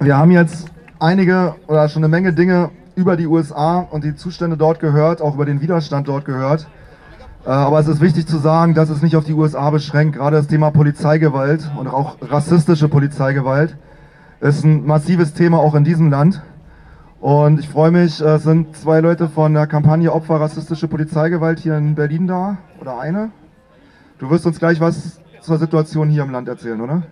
Wir haben jetzt einige oder schon eine Menge Dinge über die USA und die Zustände dort gehört, auch über den Widerstand dort gehört. Äh, aber es ist wichtig zu sagen, dass es nicht auf die USA beschränkt. Gerade das Thema Polizeigewalt und auch rassistische Polizeigewalt ist ein massives Thema auch in diesem Land. Und ich freue mich, es sind zwei Leute von der Kampagne Opfer rassistische Polizeigewalt hier in Berlin da. Oder eine. Du wirst uns gleich was zur Situation hier im Land erzählen, oder?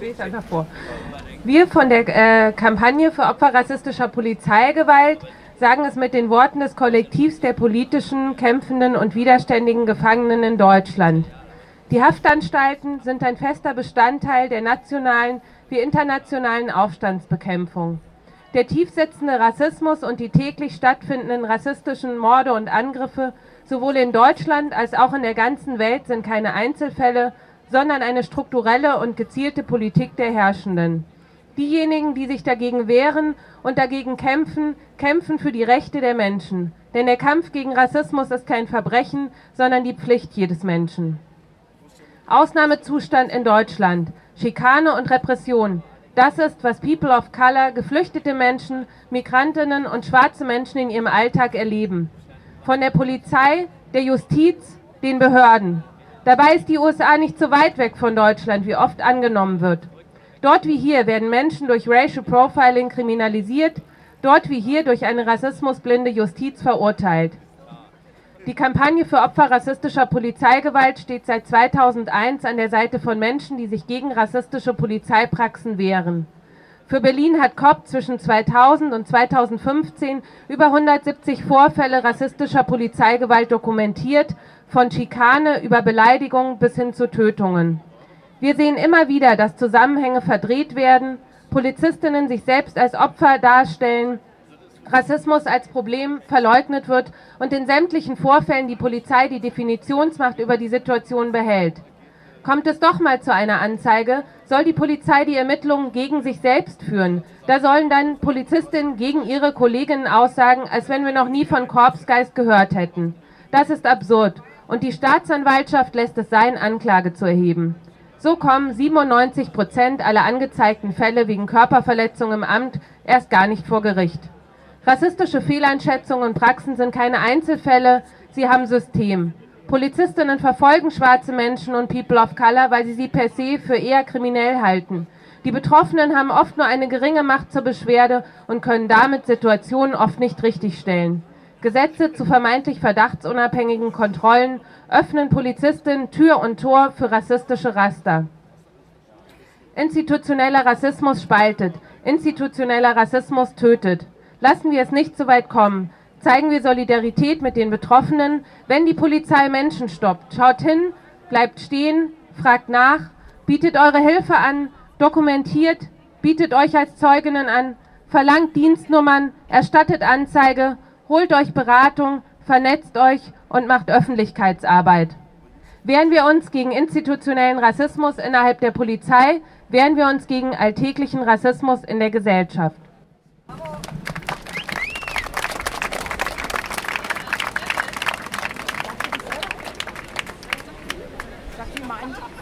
Lese einfach vor. Wir von der äh, Kampagne für Opfer rassistischer Polizeigewalt sagen es mit den Worten des Kollektivs der politischen, kämpfenden und widerständigen Gefangenen in Deutschland. Die Haftanstalten sind ein fester Bestandteil der nationalen wie internationalen Aufstandsbekämpfung. Der tiefsitzende Rassismus und die täglich stattfindenden rassistischen Morde und Angriffe sowohl in Deutschland als auch in der ganzen Welt sind keine Einzelfälle, sondern eine strukturelle und gezielte Politik der Herrschenden. Diejenigen, die sich dagegen wehren und dagegen kämpfen, kämpfen für die Rechte der Menschen. Denn der Kampf gegen Rassismus ist kein Verbrechen, sondern die Pflicht jedes Menschen. Ausnahmezustand in Deutschland, Schikane und Repression. Das ist, was People of Color, geflüchtete Menschen, Migrantinnen und schwarze Menschen in ihrem Alltag erleben. Von der Polizei, der Justiz, den Behörden. Dabei ist die USA nicht so weit weg von Deutschland, wie oft angenommen wird. Dort wie hier werden Menschen durch Racial Profiling kriminalisiert, dort wie hier durch eine rassismusblinde Justiz verurteilt. Die Kampagne für Opfer rassistischer Polizeigewalt steht seit 2001 an der Seite von Menschen, die sich gegen rassistische Polizeipraxen wehren. Für Berlin hat COP zwischen 2000 und 2015 über 170 Vorfälle rassistischer Polizeigewalt dokumentiert von Schikane über Beleidigung bis hin zu Tötungen. Wir sehen immer wieder, dass Zusammenhänge verdreht werden, Polizistinnen sich selbst als Opfer darstellen, Rassismus als Problem verleugnet wird und in sämtlichen Vorfällen die Polizei die Definitionsmacht über die Situation behält. Kommt es doch mal zu einer Anzeige, soll die Polizei die Ermittlungen gegen sich selbst führen. Da sollen dann Polizistinnen gegen ihre Kolleginnen aussagen, als wenn wir noch nie von Korpsgeist gehört hätten. Das ist absurd und die Staatsanwaltschaft lässt es sein, Anklage zu erheben. So kommen 97 Prozent aller angezeigten Fälle wegen Körperverletzung im Amt erst gar nicht vor Gericht. Rassistische Fehleinschätzungen und Praxen sind keine Einzelfälle, sie haben System. Polizistinnen verfolgen schwarze Menschen und People of Color, weil sie sie per se für eher kriminell halten. Die Betroffenen haben oft nur eine geringe Macht zur Beschwerde und können damit Situationen oft nicht richtigstellen. Gesetze zu vermeintlich verdachtsunabhängigen Kontrollen öffnen Polizistinnen Tür und Tor für rassistische Raster. Institutioneller Rassismus spaltet, institutioneller Rassismus tötet. Lassen wir es nicht so weit kommen. Zeigen wir Solidarität mit den Betroffenen, wenn die Polizei Menschen stoppt. Schaut hin, bleibt stehen, fragt nach, bietet eure Hilfe an, dokumentiert, bietet euch als Zeuginnen an, verlangt Dienstnummern, erstattet Anzeige holt euch Beratung, vernetzt euch und macht Öffentlichkeitsarbeit. Wehren wir uns gegen institutionellen Rassismus innerhalb der Polizei, wehren wir uns gegen alltäglichen Rassismus in der Gesellschaft. 안 좋아.